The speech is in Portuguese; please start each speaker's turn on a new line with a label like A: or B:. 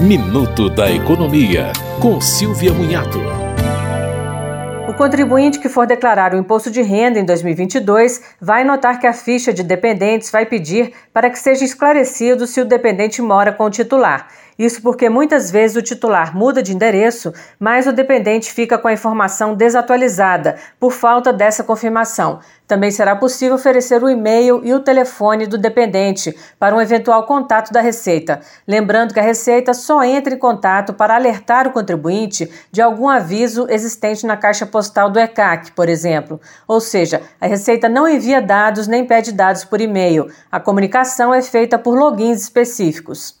A: Minuto da Economia, com Silvia Munhato.
B: O contribuinte que for declarar o imposto de renda em 2022 vai notar que a ficha de dependentes vai pedir para que seja esclarecido se o dependente mora com o titular. Isso porque muitas vezes o titular muda de endereço, mas o dependente fica com a informação desatualizada por falta dessa confirmação. Também será possível oferecer o e-mail e o telefone do dependente para um eventual contato da Receita. Lembrando que a Receita só entra em contato para alertar o contribuinte de algum aviso existente na caixa postal do ECAC, por exemplo. Ou seja, a Receita não envia dados nem pede dados por e-mail. A comunicação é feita por logins específicos.